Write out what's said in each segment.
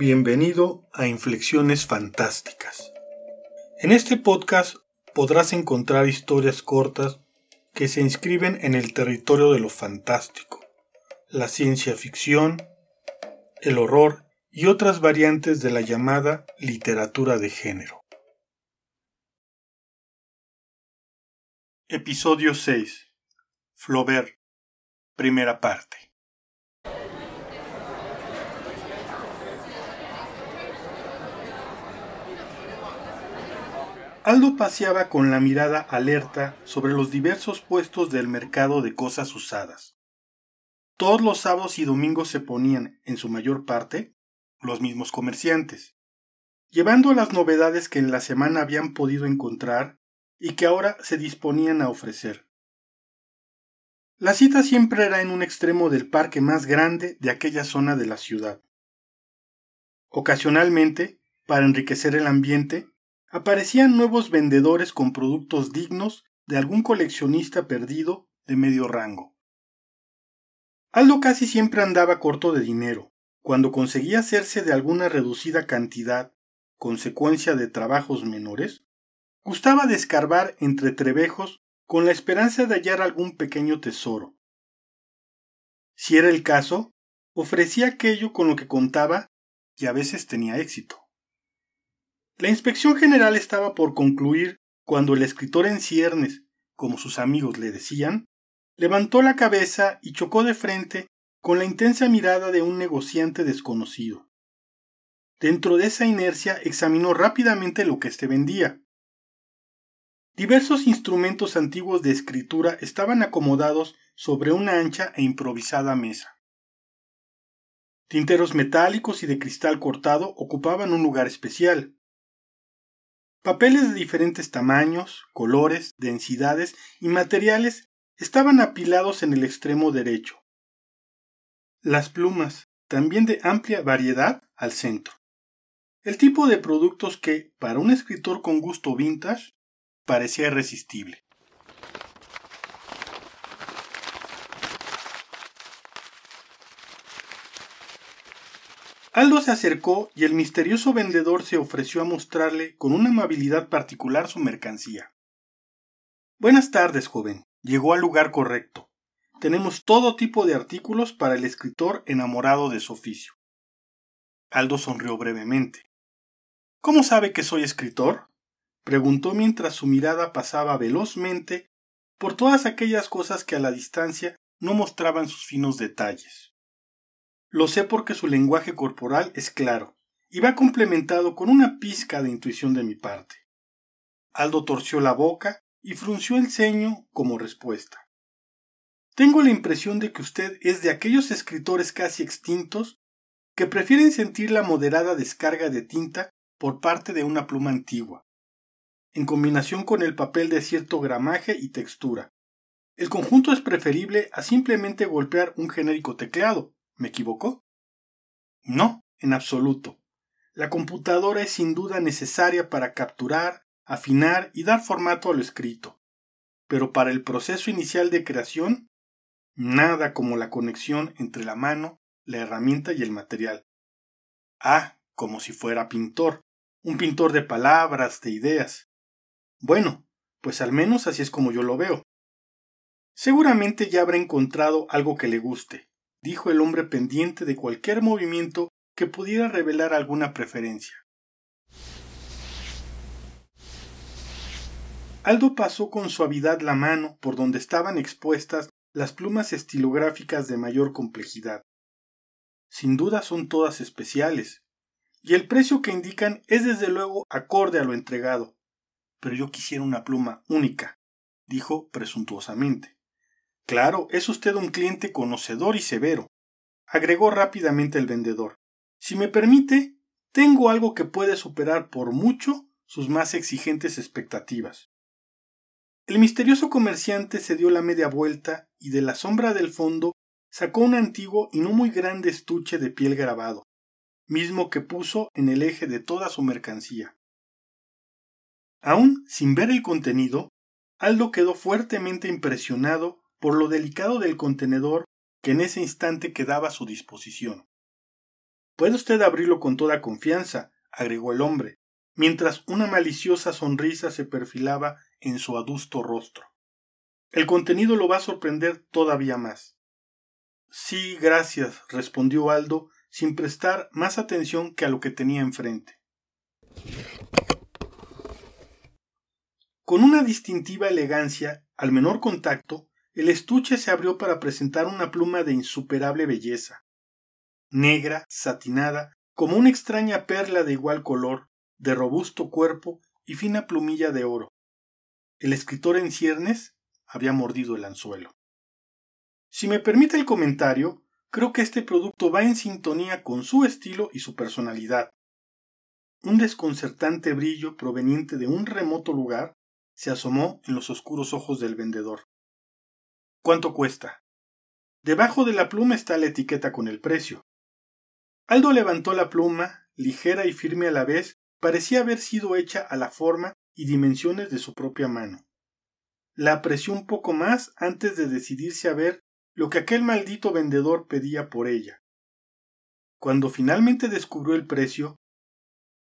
Bienvenido a Inflexiones Fantásticas. En este podcast podrás encontrar historias cortas que se inscriben en el territorio de lo fantástico, la ciencia ficción, el horror y otras variantes de la llamada literatura de género. Episodio 6. Flaubert. Primera parte. Aldo paseaba con la mirada alerta sobre los diversos puestos del mercado de cosas usadas. Todos los sábados y domingos se ponían, en su mayor parte, los mismos comerciantes, llevando las novedades que en la semana habían podido encontrar y que ahora se disponían a ofrecer. La cita siempre era en un extremo del parque más grande de aquella zona de la ciudad. Ocasionalmente, para enriquecer el ambiente, aparecían nuevos vendedores con productos dignos de algún coleccionista perdido de medio rango. Aldo casi siempre andaba corto de dinero. Cuando conseguía hacerse de alguna reducida cantidad, consecuencia de trabajos menores, gustaba de escarbar entre trebejos con la esperanza de hallar algún pequeño tesoro. Si era el caso, ofrecía aquello con lo que contaba y a veces tenía éxito. La inspección general estaba por concluir cuando el escritor en ciernes, como sus amigos le decían, levantó la cabeza y chocó de frente con la intensa mirada de un negociante desconocido. Dentro de esa inercia examinó rápidamente lo que éste vendía. Diversos instrumentos antiguos de escritura estaban acomodados sobre una ancha e improvisada mesa. Tinteros metálicos y de cristal cortado ocupaban un lugar especial. Papeles de diferentes tamaños, colores, densidades y materiales estaban apilados en el extremo derecho. Las plumas, también de amplia variedad, al centro. El tipo de productos que, para un escritor con gusto vintage, parecía irresistible. Aldo se acercó y el misterioso vendedor se ofreció a mostrarle con una amabilidad particular su mercancía. Buenas tardes, joven. Llegó al lugar correcto. Tenemos todo tipo de artículos para el escritor enamorado de su oficio. Aldo sonrió brevemente. ¿Cómo sabe que soy escritor? preguntó mientras su mirada pasaba velozmente por todas aquellas cosas que a la distancia no mostraban sus finos detalles. Lo sé porque su lenguaje corporal es claro y va complementado con una pizca de intuición de mi parte. Aldo torció la boca y frunció el ceño como respuesta. Tengo la impresión de que usted es de aquellos escritores casi extintos que prefieren sentir la moderada descarga de tinta por parte de una pluma antigua, en combinación con el papel de cierto gramaje y textura. El conjunto es preferible a simplemente golpear un genérico teclado, ¿Me equivocó? No, en absoluto. La computadora es sin duda necesaria para capturar, afinar y dar formato a lo escrito. Pero para el proceso inicial de creación, nada como la conexión entre la mano, la herramienta y el material. Ah, como si fuera pintor, un pintor de palabras, de ideas. Bueno, pues al menos así es como yo lo veo. Seguramente ya habrá encontrado algo que le guste, dijo el hombre pendiente de cualquier movimiento que pudiera revelar alguna preferencia. Aldo pasó con suavidad la mano por donde estaban expuestas las plumas estilográficas de mayor complejidad. Sin duda son todas especiales, y el precio que indican es desde luego acorde a lo entregado. Pero yo quisiera una pluma única, dijo presuntuosamente. Claro, es usted un cliente conocedor y severo, agregó rápidamente el vendedor. Si me permite, tengo algo que puede superar por mucho sus más exigentes expectativas. El misterioso comerciante se dio la media vuelta y de la sombra del fondo sacó un antiguo y no muy grande estuche de piel grabado, mismo que puso en el eje de toda su mercancía. Aún sin ver el contenido, Aldo quedó fuertemente impresionado por lo delicado del contenedor que en ese instante quedaba a su disposición. Puede usted abrirlo con toda confianza, agregó el hombre, mientras una maliciosa sonrisa se perfilaba en su adusto rostro. El contenido lo va a sorprender todavía más. Sí, gracias, respondió Aldo, sin prestar más atención que a lo que tenía enfrente. Con una distintiva elegancia, al menor contacto, el estuche se abrió para presentar una pluma de insuperable belleza. Negra, satinada, como una extraña perla de igual color, de robusto cuerpo y fina plumilla de oro. El escritor en ciernes había mordido el anzuelo. Si me permite el comentario, creo que este producto va en sintonía con su estilo y su personalidad. Un desconcertante brillo proveniente de un remoto lugar se asomó en los oscuros ojos del vendedor. ¿Cuánto cuesta? Debajo de la pluma está la etiqueta con el precio. Aldo levantó la pluma, ligera y firme a la vez, parecía haber sido hecha a la forma y dimensiones de su propia mano. La apreció un poco más antes de decidirse a ver lo que aquel maldito vendedor pedía por ella. Cuando finalmente descubrió el precio,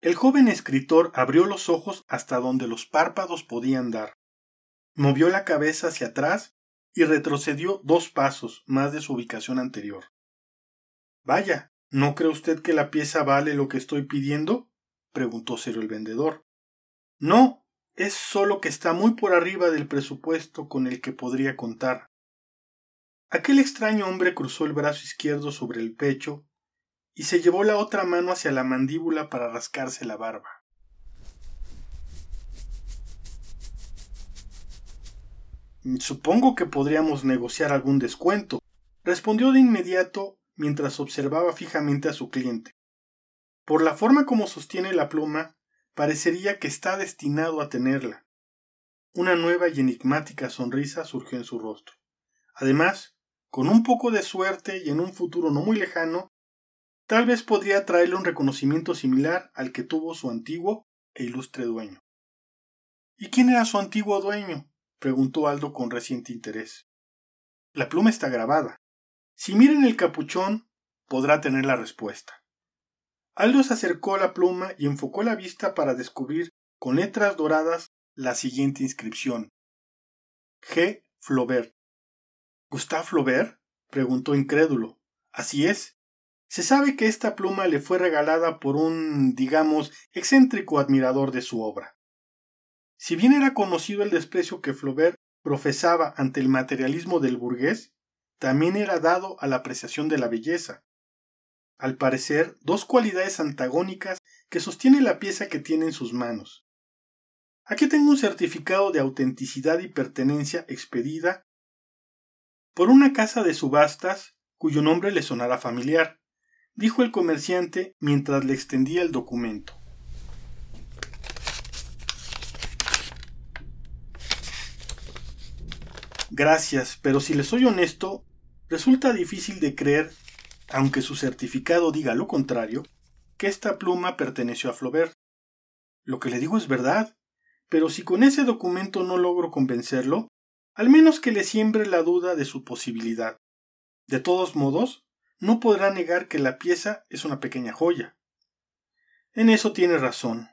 el joven escritor abrió los ojos hasta donde los párpados podían dar. Movió la cabeza hacia atrás y retrocedió dos pasos más de su ubicación anterior. Vaya, ¿no cree usted que la pieza vale lo que estoy pidiendo? preguntó serio el vendedor. No, es solo que está muy por arriba del presupuesto con el que podría contar. Aquel extraño hombre cruzó el brazo izquierdo sobre el pecho y se llevó la otra mano hacia la mandíbula para rascarse la barba. Supongo que podríamos negociar algún descuento, respondió de inmediato mientras observaba fijamente a su cliente. Por la forma como sostiene la pluma, parecería que está destinado a tenerla. Una nueva y enigmática sonrisa surgió en su rostro. Además, con un poco de suerte y en un futuro no muy lejano, tal vez podría traerle un reconocimiento similar al que tuvo su antiguo e ilustre dueño. ¿Y quién era su antiguo dueño? Preguntó Aldo con reciente interés. La pluma está grabada. Si miren el capuchón, podrá tener la respuesta. Aldo se acercó a la pluma y enfocó la vista para descubrir con letras doradas la siguiente inscripción. G. Flaubert. ¿Gustave Flaubert? preguntó incrédulo. Así es. Se sabe que esta pluma le fue regalada por un, digamos, excéntrico admirador de su obra. Si bien era conocido el desprecio que Flaubert profesaba ante el materialismo del burgués, también era dado a la apreciación de la belleza. Al parecer, dos cualidades antagónicas que sostiene la pieza que tiene en sus manos. Aquí tengo un certificado de autenticidad y pertenencia expedida por una casa de subastas cuyo nombre le sonara familiar, dijo el comerciante mientras le extendía el documento. Gracias, pero si le soy honesto, resulta difícil de creer, aunque su certificado diga lo contrario, que esta pluma perteneció a Flaubert. Lo que le digo es verdad, pero si con ese documento no logro convencerlo, al menos que le siembre la duda de su posibilidad. De todos modos, no podrá negar que la pieza es una pequeña joya. En eso tiene razón.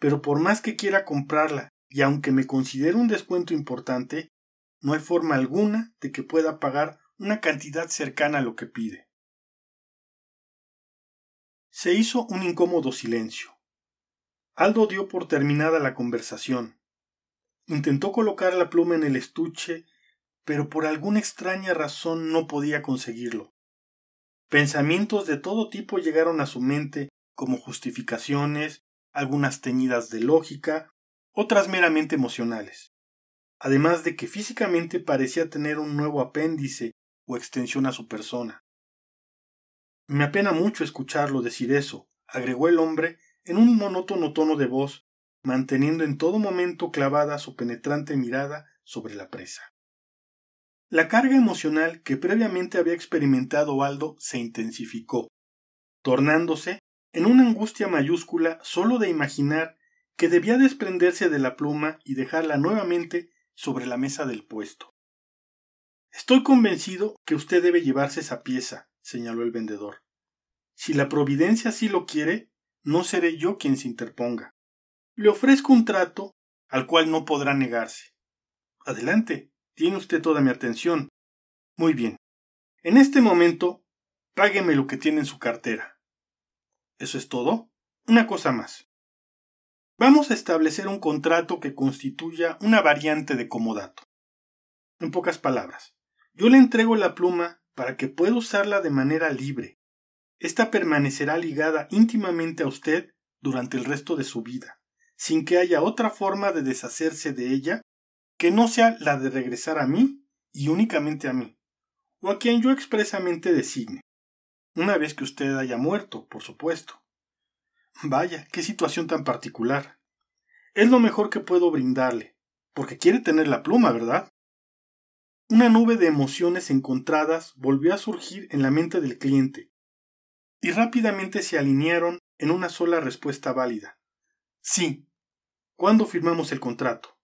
Pero por más que quiera comprarla, y aunque me considere un descuento importante, no hay forma alguna de que pueda pagar una cantidad cercana a lo que pide. Se hizo un incómodo silencio. Aldo dio por terminada la conversación. Intentó colocar la pluma en el estuche, pero por alguna extraña razón no podía conseguirlo. Pensamientos de todo tipo llegaron a su mente, como justificaciones, algunas teñidas de lógica, otras meramente emocionales. Además de que físicamente parecía tener un nuevo apéndice o extensión a su persona. Me apena mucho escucharlo decir eso, agregó el hombre en un monótono tono de voz, manteniendo en todo momento clavada su penetrante mirada sobre la presa. La carga emocional que previamente había experimentado Aldo se intensificó, tornándose en una angustia mayúscula solo de imaginar que debía desprenderse de la pluma y dejarla nuevamente sobre la mesa del puesto. Estoy convencido que usted debe llevarse esa pieza, señaló el vendedor. Si la providencia así lo quiere, no seré yo quien se interponga. Le ofrezco un trato al cual no podrá negarse. Adelante, tiene usted toda mi atención. Muy bien. En este momento, págueme lo que tiene en su cartera. ¿Eso es todo? Una cosa más. Vamos a establecer un contrato que constituya una variante de comodato. En pocas palabras, yo le entrego la pluma para que pueda usarla de manera libre. Esta permanecerá ligada íntimamente a usted durante el resto de su vida, sin que haya otra forma de deshacerse de ella que no sea la de regresar a mí y únicamente a mí, o a quien yo expresamente designe, una vez que usted haya muerto, por supuesto. Vaya, qué situación tan particular. Es lo mejor que puedo brindarle, porque quiere tener la pluma, ¿verdad? Una nube de emociones encontradas volvió a surgir en la mente del cliente, y rápidamente se alinearon en una sola respuesta válida. Sí. ¿Cuándo firmamos el contrato?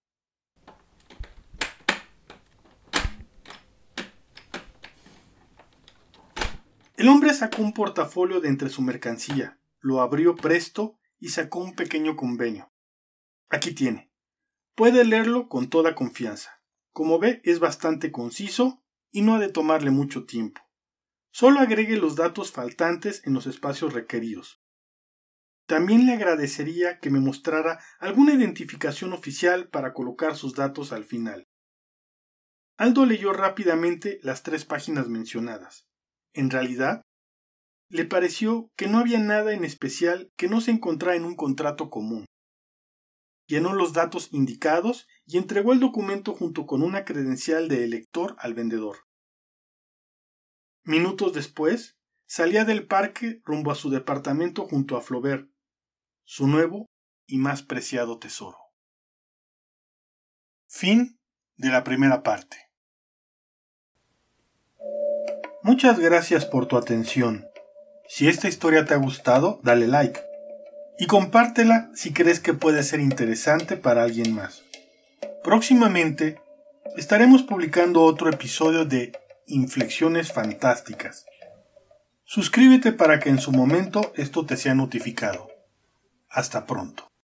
El hombre sacó un portafolio de entre su mercancía, lo abrió presto y sacó un pequeño convenio. Aquí tiene. Puede leerlo con toda confianza. Como ve, es bastante conciso y no ha de tomarle mucho tiempo. Solo agregue los datos faltantes en los espacios requeridos. También le agradecería que me mostrara alguna identificación oficial para colocar sus datos al final. Aldo leyó rápidamente las tres páginas mencionadas. En realidad, le pareció que no había nada en especial que no se encontrara en un contrato común. Llenó los datos indicados y entregó el documento junto con una credencial de elector al vendedor. Minutos después, salía del parque rumbo a su departamento junto a Flaubert, su nuevo y más preciado tesoro. Fin de la primera parte. Muchas gracias por tu atención. Si esta historia te ha gustado, dale like y compártela si crees que puede ser interesante para alguien más. Próximamente estaremos publicando otro episodio de Inflexiones Fantásticas. Suscríbete para que en su momento esto te sea notificado. Hasta pronto.